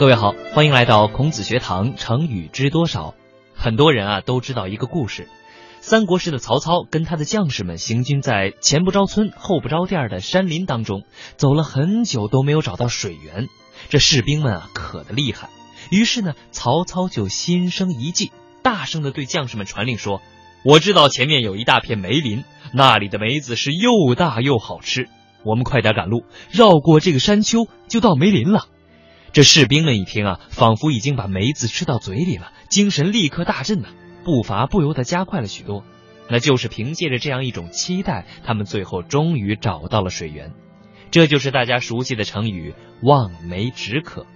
各位好，欢迎来到孔子学堂。成语知多少？很多人啊都知道一个故事：三国时的曹操跟他的将士们行军在前不着村后不着店的山林当中，走了很久都没有找到水源。这士兵们啊渴得厉害，于是呢，曹操就心生一计，大声的对将士们传令说：“我知道前面有一大片梅林，那里的梅子是又大又好吃。我们快点赶路，绕过这个山丘就到梅林了。”这士兵们一听啊，仿佛已经把梅子吃到嘴里了，精神立刻大振呐，步伐不由得加快了许多。那就是凭借着这样一种期待，他们最后终于找到了水源。这就是大家熟悉的成语“望梅止渴”。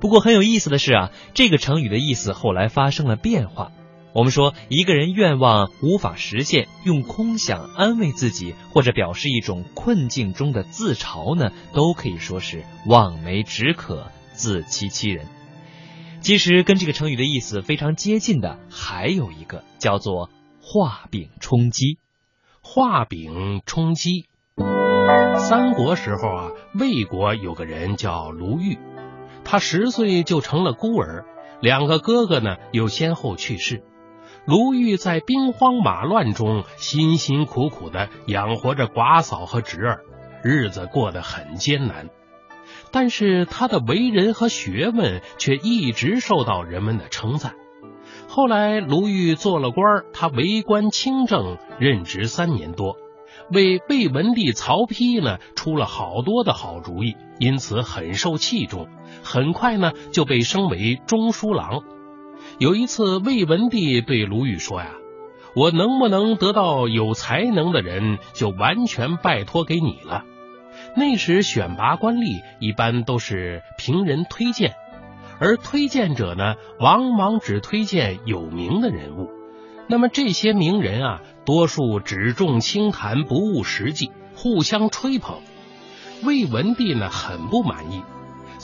不过很有意思的是啊，这个成语的意思后来发生了变化。我们说，一个人愿望无法实现，用空想安慰自己，或者表示一种困境中的自嘲呢，都可以说是望梅止渴、自欺欺人。其实跟这个成语的意思非常接近的，还有一个叫做画饼充饥。画饼充饥。三国时候啊，魏国有个人叫卢玉，他十岁就成了孤儿，两个哥哥呢又先后去世。卢玉在兵荒马乱中辛辛苦苦的养活着寡嫂和侄儿，日子过得很艰难。但是他的为人和学问却一直受到人们的称赞。后来卢玉做了官，他为官清正，任职三年多，为魏文帝曹丕呢出了好多的好主意，因此很受器重。很快呢就被升为中书郎。有一次，魏文帝对卢玉说：“呀，我能不能得到有才能的人，就完全拜托给你了。”那时选拔官吏一般都是凭人推荐，而推荐者呢，往往只推荐有名的人物。那么这些名人啊，多数只重清谈，不务实际，互相吹捧。魏文帝呢，很不满意。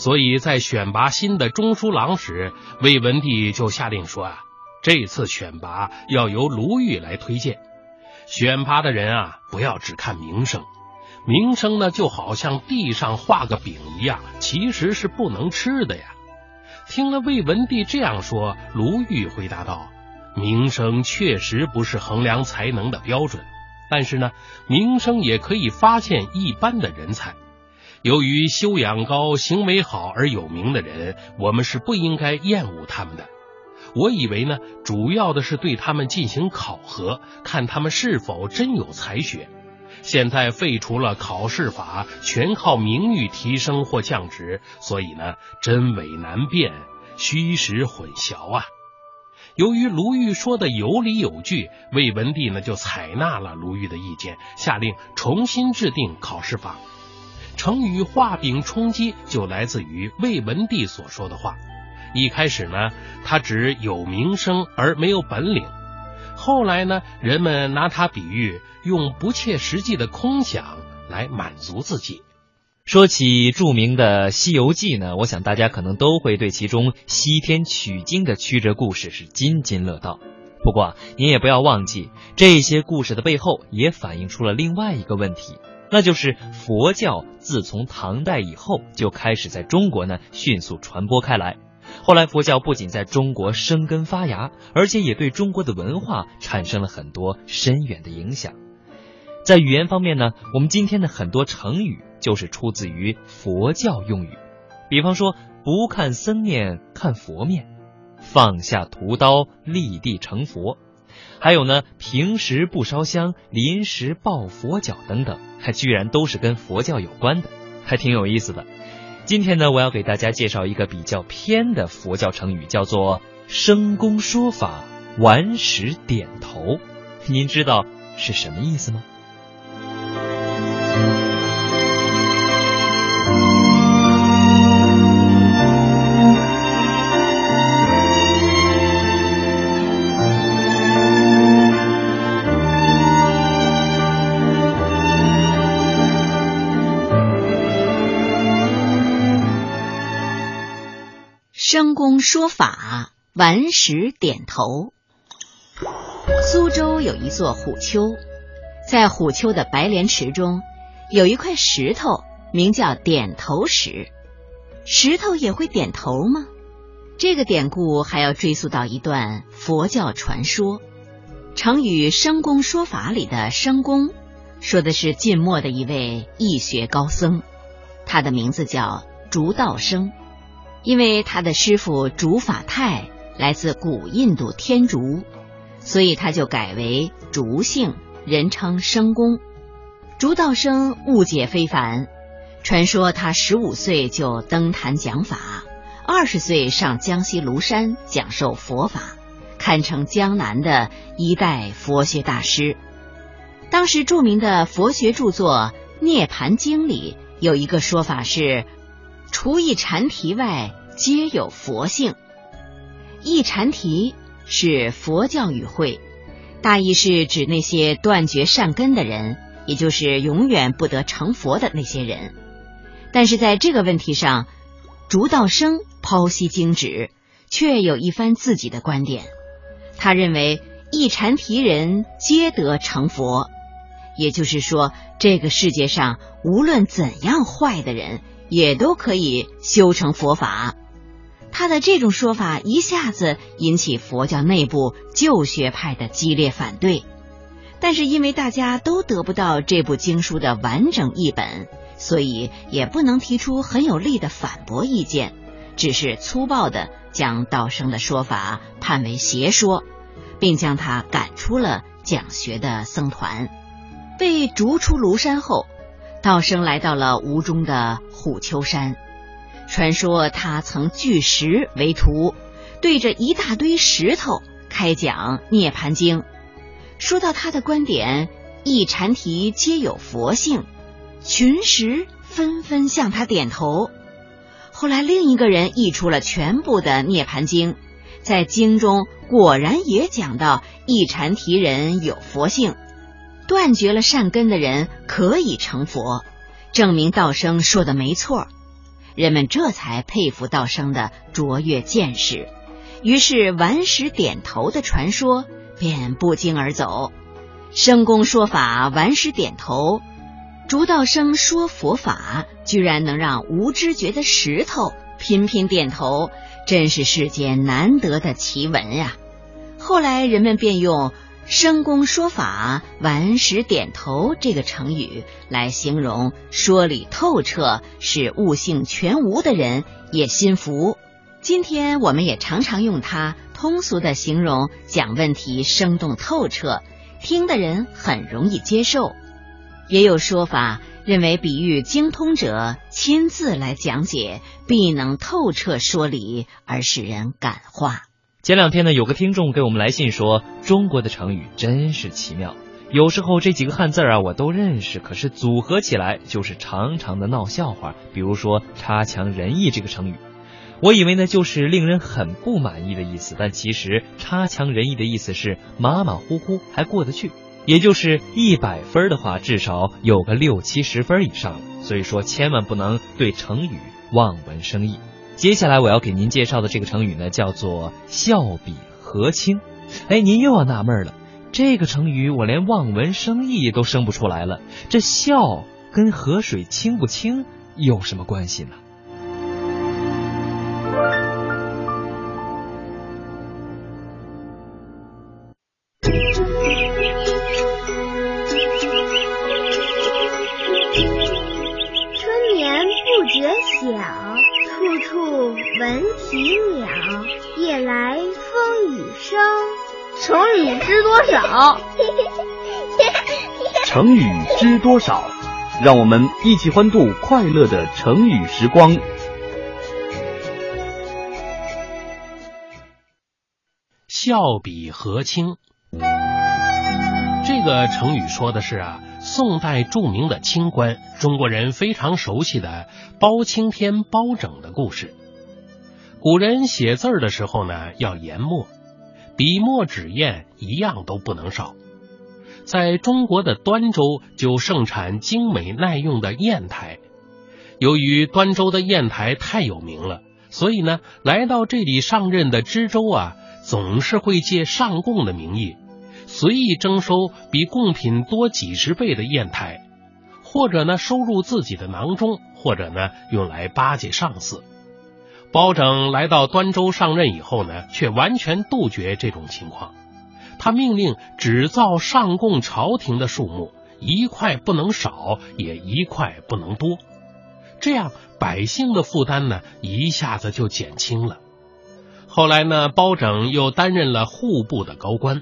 所以在选拔新的中书郎时，魏文帝就下令说啊，这次选拔要由卢玉来推荐。选拔的人啊，不要只看名声，名声呢就好像地上画个饼一样，其实是不能吃的呀。听了魏文帝这样说，卢玉回答道：“名声确实不是衡量才能的标准，但是呢，名声也可以发现一般的人才。”由于修养高、行为好而有名的人，我们是不应该厌恶他们的。我以为呢，主要的是对他们进行考核，看他们是否真有才学。现在废除了考试法，全靠名誉提升或降职，所以呢，真伪难辨，虚实混淆啊。由于卢玉说的有理有据，魏文帝呢就采纳了卢玉的意见，下令重新制定考试法。成语“画饼充饥”就来自于魏文帝所说的话。一开始呢，他只有名声而没有本领；后来呢，人们拿他比喻用不切实际的空想来满足自己。说起著名的《西游记》呢，我想大家可能都会对其中西天取经的曲折故事是津津乐道。不过，您也不要忘记，这些故事的背后也反映出了另外一个问题。那就是佛教自从唐代以后就开始在中国呢迅速传播开来。后来佛教不仅在中国生根发芽，而且也对中国的文化产生了很多深远的影响。在语言方面呢，我们今天的很多成语就是出自于佛教用语。比方说，不看僧面看佛面，放下屠刀立地成佛。还有呢，平时不烧香，临时抱佛脚等等，还居然都是跟佛教有关的，还挺有意思的。今天呢，我要给大家介绍一个比较偏的佛教成语，叫做“生公说法，顽石点头”。您知道是什么意思吗？说法，顽石点头。苏州有一座虎丘，在虎丘的白莲池中，有一块石头，名叫点头石。石头也会点头吗？这个典故还要追溯到一段佛教传说。成语“生公说法”里的“生公”，说的是晋末的一位易学高僧，他的名字叫竺道生。因为他的师傅竺法泰来自古印度天竺，所以他就改为竺姓，人称生公。竺道生悟解非凡，传说他十五岁就登坛讲法，二十岁上江西庐山讲授佛法。堪称江南的一代佛学大师。当时著名的佛学著作《涅盘经》里有一个说法是：除一禅提外，皆有佛性。一禅提是佛教语汇，大意是指那些断绝善根的人，也就是永远不得成佛的那些人。但是在这个问题上，竺道生剖析经旨，却有一番自己的观点。他认为一禅提人皆得成佛，也就是说，这个世界上无论怎样坏的人，也都可以修成佛法。他的这种说法一下子引起佛教内部旧学派的激烈反对，但是因为大家都得不到这部经书的完整译本，所以也不能提出很有力的反驳意见。只是粗暴的将道生的说法判为邪说，并将他赶出了讲学的僧团。被逐出庐山后，道生来到了吴中的虎丘山。传说他曾聚石为徒，对着一大堆石头开讲《涅盘经》。说到他的观点，一禅提皆有佛性，群石纷纷向他点头。后来，另一个人译出了全部的《涅盘经》，在经中果然也讲到一禅提人有佛性，断绝了善根的人可以成佛，证明道生说的没错。人们这才佩服道生的卓越见识，于是顽石点头的传说便不胫而走。生公说法，顽石点头。竺道生说佛法，居然能让无知觉的石头频频点头，真是世间难得的奇闻呀！后来人们便用“生公说法，顽石点头”这个成语来形容说理透彻、使悟性全无的人也心服。今天我们也常常用它通俗的形容讲问题生动透彻，听的人很容易接受。也有说法认为，比喻精通者亲自来讲解，必能透彻说理而使人感化。前两天呢，有个听众给我们来信说，中国的成语真是奇妙，有时候这几个汉字啊我都认识，可是组合起来就是长长的闹笑话。比如说“差强人意”这个成语，我以为呢就是令人很不满意的意思，但其实“差强人意”的意思是马马虎虎还过得去。也就是一百分的话，至少有个六七十分以上。所以说，千万不能对成语望文生义。接下来我要给您介绍的这个成语呢，叫做“笑比河清”。哎，您又要纳闷了，这个成语我连望文生义都生不出来了。这“笑”跟河水清不清有什么关系呢？少？让我们一起欢度快乐的成语时光。笑比河清，这个成语说的是啊，宋代著名的清官，中国人非常熟悉的包青天包拯的故事。古人写字儿的时候呢，要研墨，笔墨纸砚一样都不能少。在中国的端州就盛产精美耐用的砚台。由于端州的砚台太有名了，所以呢，来到这里上任的知州啊，总是会借上贡的名义，随意征收比贡品多几十倍的砚台，或者呢收入自己的囊中，或者呢用来巴结上司。包拯来到端州上任以后呢，却完全杜绝这种情况。他命令只造上供朝廷的数目，一块不能少，也一块不能多。这样百姓的负担呢，一下子就减轻了。后来呢，包拯又担任了户部的高官。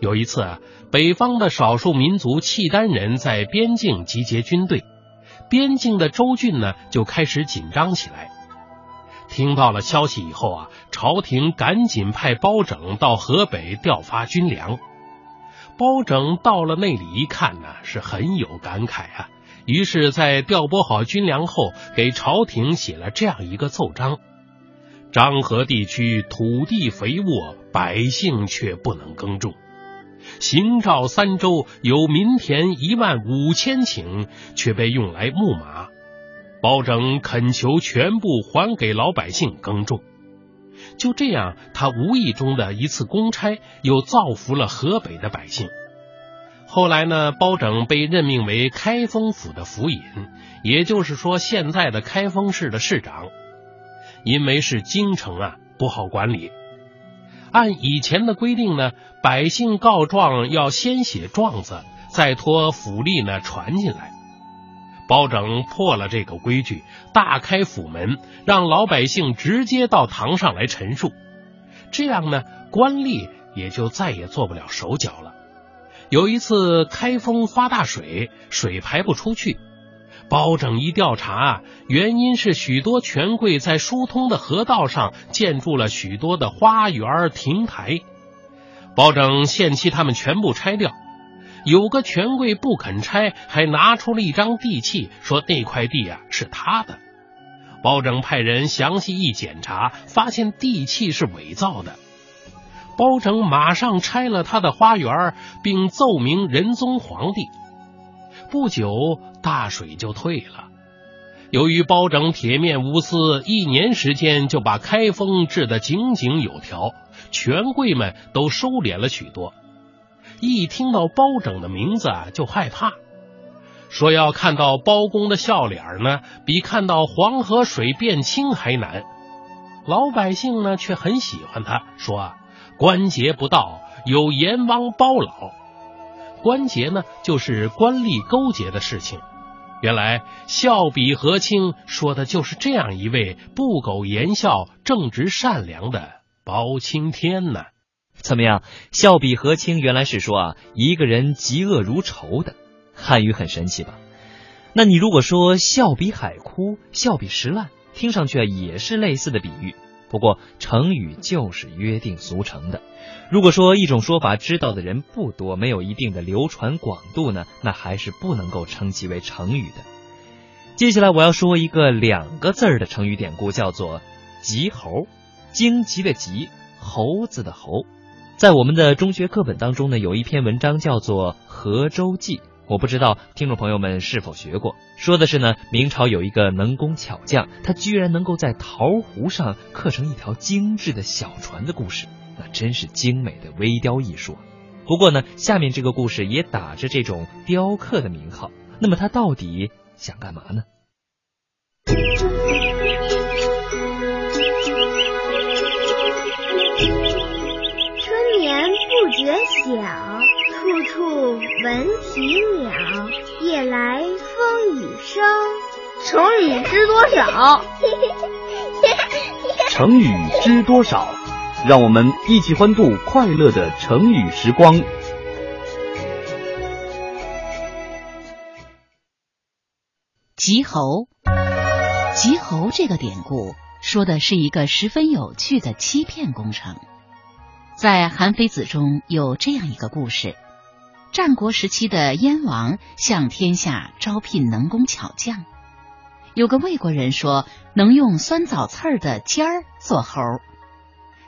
有一次啊，北方的少数民族契丹人在边境集结军队，边境的州郡呢就开始紧张起来。听到了消息以后啊，朝廷赶紧派包拯到河北调发军粮。包拯到了那里一看呢，是很有感慨啊。于是，在调拨好军粮后，给朝廷写了这样一个奏章：漳河地区土地肥沃，百姓却不能耕种。行诏三州有民田一万五千顷，却被用来牧马。包拯恳求全部还给老百姓耕种。就这样，他无意中的一次公差，又造福了河北的百姓。后来呢，包拯被任命为开封府的府尹，也就是说，现在的开封市的市长。因为是京城啊，不好管理。按以前的规定呢，百姓告状要先写状子，再托府吏呢传进来。包拯破了这个规矩，大开府门，让老百姓直接到堂上来陈述。这样呢，官吏也就再也做不了手脚了。有一次开封发大水，水排不出去，包拯一调查，原因是许多权贵在疏通的河道上建筑了许多的花园亭台，包拯限期他们全部拆掉。有个权贵不肯拆，还拿出了一张地契，说那块地啊是他的。包拯派人详细一检查，发现地契是伪造的。包拯马上拆了他的花园，并奏明仁宗皇帝。不久，大水就退了。由于包拯铁面无私，一年时间就把开封治得井井有条，权贵们都收敛了许多。一听到包拯的名字啊，就害怕，说要看到包公的笑脸呢，比看到黄河水变清还难。老百姓呢，却很喜欢他，说啊，关节不到，有阎王包老。关节呢，就是官吏勾结的事情。原来笑比和亲说的就是这样一位不苟言笑、正直善良的包青天呢。怎么样？笑比和清原来是说啊，一个人嫉恶如仇的汉语很神奇吧？那你如果说笑比海枯，笑比石烂，听上去啊也是类似的比喻。不过成语就是约定俗成的。如果说一种说法知道的人不多，没有一定的流传广度呢，那还是不能够称其为成语的。接下来我要说一个两个字儿的成语典故，叫做“急猴”，荆棘的棘，猴子的猴。在我们的中学课本当中呢，有一篇文章叫做《河州记》，我不知道听众朋友们是否学过。说的是呢，明朝有一个能工巧匠，他居然能够在桃湖上刻成一条精致的小船的故事，那真是精美的微雕艺术。不过呢，下面这个故事也打着这种雕刻的名号，那么他到底想干嘛呢？晓，处处闻啼鸟，夜来风雨声。成语知多少？成语知多少？让我们一起欢度快乐的成语时光。急猴，急猴这个典故说的是一个十分有趣的欺骗工程。在《韩非子》中有这样一个故事：战国时期的燕王向天下招聘能工巧匠，有个魏国人说能用酸枣刺儿的尖儿做猴。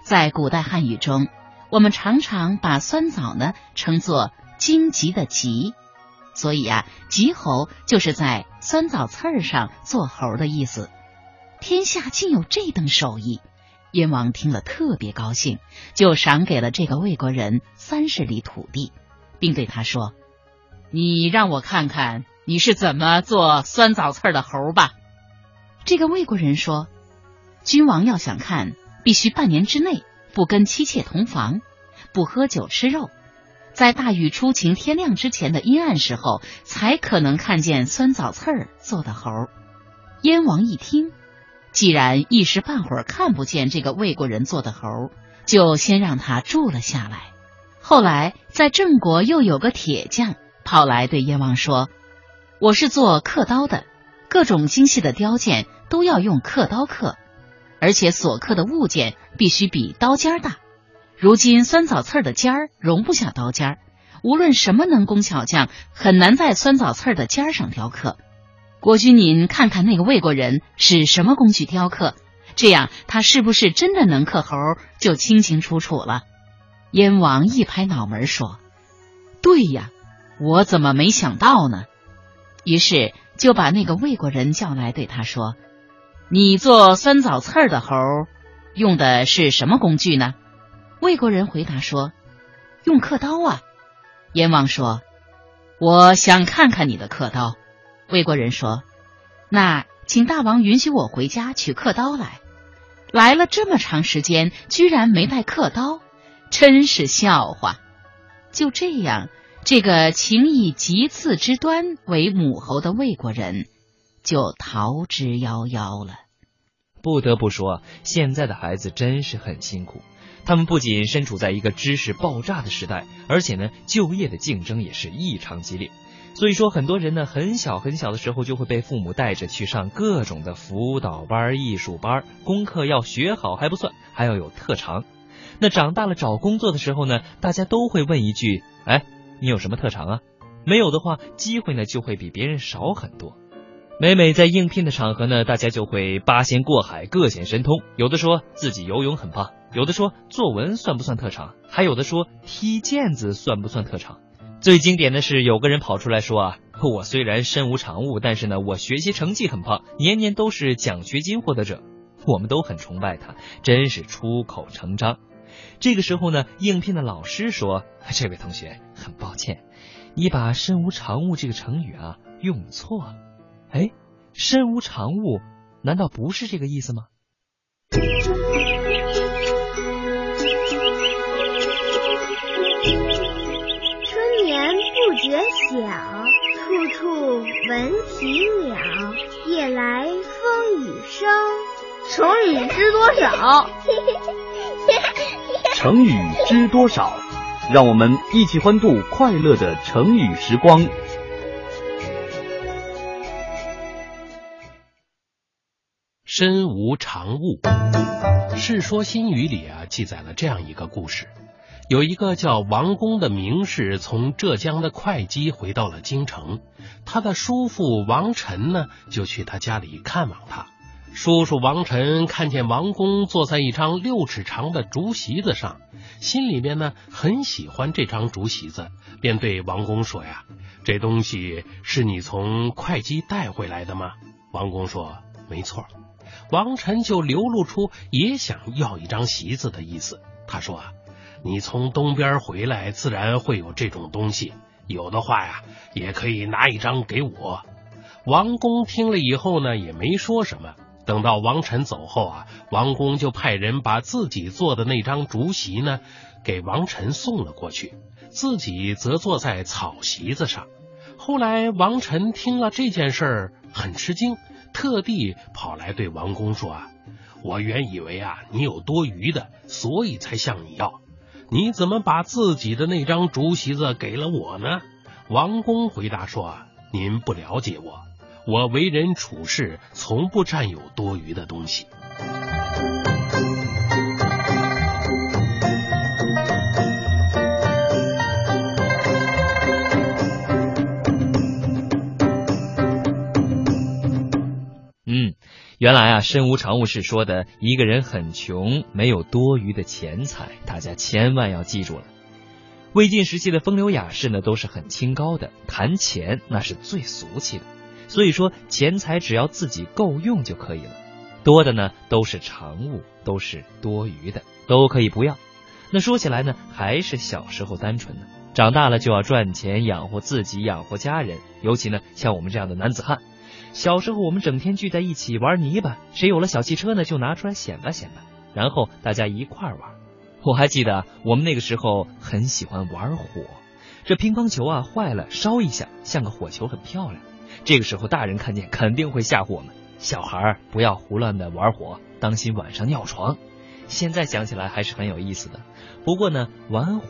在古代汉语中，我们常常把酸枣呢称作荆棘的棘，所以啊，棘猴就是在酸枣刺儿上做猴的意思。天下竟有这等手艺！燕王听了特别高兴，就赏给了这个魏国人三十里土地，并对他说：“你让我看看你是怎么做酸枣刺儿的猴吧。”这个魏国人说：“君王要想看，必须半年之内不跟妻妾同房，不喝酒吃肉，在大雨初晴天亮之前的阴暗时候，才可能看见酸枣刺儿做的猴。燕王一听，既然一时半会儿看不见这个魏国人做的猴，就先让他住了下来。后来在郑国又有个铁匠跑来对燕王说：“我是做刻刀的，各种精细的雕件都要用刻刀刻。”而且所刻的物件必须比刀尖大。如今酸枣刺的尖儿容不下刀尖儿，无论什么能工巧匠，很难在酸枣刺的尖上雕刻。国君，您看看那个魏国人使什么工具雕刻，这样他是不是真的能刻猴，就清清楚楚了。燕王一拍脑门说：“对呀，我怎么没想到呢？”于是就把那个魏国人叫来，对他说。你做酸枣刺儿的猴，用的是什么工具呢？魏国人回答说：“用刻刀啊。”燕王说：“我想看看你的刻刀。”魏国人说：“那请大王允许我回家取刻刀来。”来了这么长时间，居然没带刻刀，真是笑话。就这样，这个情以极次之端为母侯的魏国人，就逃之夭夭了。不得不说，现在的孩子真是很辛苦。他们不仅身处在一个知识爆炸的时代，而且呢，就业的竞争也是异常激烈。所以说，很多人呢，很小很小的时候就会被父母带着去上各种的辅导班、艺术班，功课要学好还不算，还要有特长。那长大了找工作的时候呢，大家都会问一句：“哎，你有什么特长啊？”没有的话，机会呢就会比别人少很多。每每在应聘的场合呢，大家就会八仙过海，各显神通。有的说自己游泳很棒，有的说作文算不算特长，还有的说踢毽子算不算特长。最经典的是，有个人跑出来说啊，我虽然身无长物，但是呢，我学习成绩很棒，年年都是奖学金获得者。我们都很崇拜他，真是出口成章。这个时候呢，应聘的老师说：“这位同学，很抱歉，你把身无长物这个成语啊用错了。”哎，身无长物，难道不是这个意思吗？觉晓，处处闻啼鸟。夜来风雨声，成语知多少？成语知多少？让我们一起欢度快乐的成语时光。身无长物，《世说新语》里啊记载了这样一个故事：有一个叫王公的名士从浙江的会稽回到了京城，他的叔父王臣呢就去他家里看望他。叔叔王臣看见王公坐在一张六尺长的竹席子上，心里面呢很喜欢这张竹席子，便对王公说：“呀，这东西是你从会稽带回来的吗？”王公说：“没错。”王晨就流露出也想要一张席子的意思。他说：“啊，你从东边回来，自然会有这种东西。有的话呀，也可以拿一张给我。”王公听了以后呢，也没说什么。等到王晨走后啊，王公就派人把自己做的那张竹席呢，给王晨送了过去，自己则坐在草席子上。后来王晨听了这件事儿，很吃惊。特地跑来对王公说：“啊，我原以为啊你有多余的，所以才向你要。你怎么把自己的那张竹席子给了我呢？”王公回答说：“您不了解我，我为人处事从不占有多余的东西。”原来啊，身无长物是说的一个人很穷，没有多余的钱财。大家千万要记住了。魏晋时期的风流雅士呢，都是很清高的，谈钱那是最俗气的。所以说，钱财只要自己够用就可以了，多的呢都是长物，都是多余的，都可以不要。那说起来呢，还是小时候单纯呢，长大了就要赚钱养活自己，养活家人。尤其呢，像我们这样的男子汉。小时候我们整天聚在一起玩泥巴，谁有了小汽车呢，就拿出来显摆显摆，然后大家一块玩。我还记得我们那个时候很喜欢玩火，这乒乓球啊坏了烧一下像个火球，很漂亮。这个时候大人看见肯定会吓唬我们，小孩不要胡乱的玩火，当心晚上尿床。现在想起来还是很有意思的。不过呢，玩火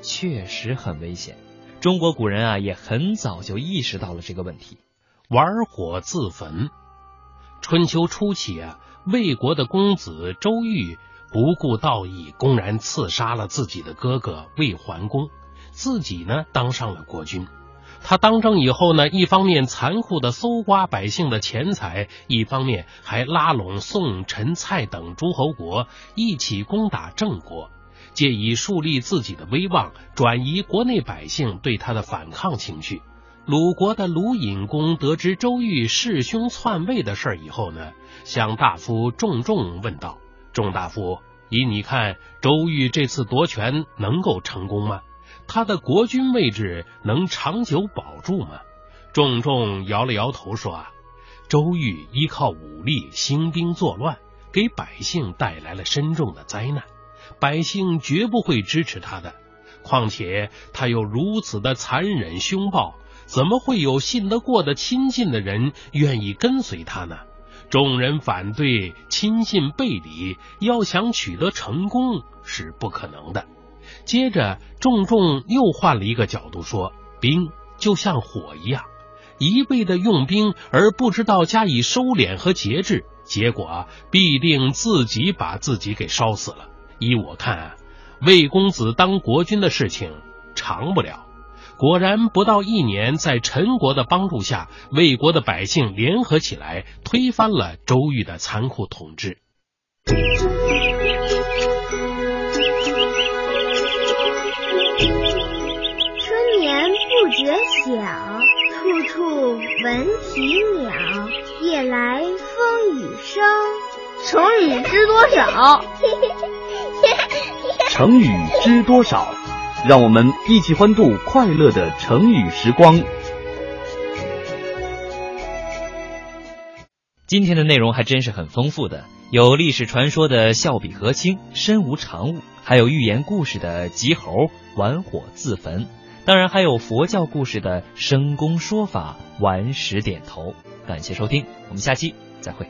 确实很危险。中国古人啊也很早就意识到了这个问题。玩火自焚。春秋初期啊，魏国的公子周瑜不顾道义，公然刺杀了自己的哥哥魏桓公，自己呢当上了国君。他当政以后呢，一方面残酷的搜刮百姓的钱财，一方面还拉拢宋、陈、蔡等诸侯国一起攻打郑国，借以树立自己的威望，转移国内百姓对他的反抗情绪。鲁国的鲁隐公得知周瑜弑兄篡位的事以后呢，向大夫仲仲问道：“仲大夫，以你看，周瑜这次夺权能够成功吗？他的国君位置能长久保住吗？”仲仲摇了摇头说：“啊，周瑜依靠武力兴兵作乱，给百姓带来了深重的灾难，百姓绝不会支持他的。况且他又如此的残忍凶暴。”怎么会有信得过的亲近的人愿意跟随他呢？众人反对，亲信背离，要想取得成功是不可能的。接着，重重又换了一个角度说：兵就像火一样，一味的用兵而不知道加以收敛和节制，结果必定自己把自己给烧死了。依我看，魏公子当国君的事情长不了。果然，不到一年，在陈国的帮助下，魏国的百姓联合起来，推翻了周瑜的残酷统治。春眠不觉晓，处处闻啼鸟。夜来风雨声，成语知多少？成语知多少？让我们一起欢度快乐的成语时光。今天的内容还真是很丰富的，有历史传说的笑比河清，身无长物，还有寓言故事的吉猴玩火自焚，当然还有佛教故事的生功说法顽石点头。感谢收听，我们下期再会。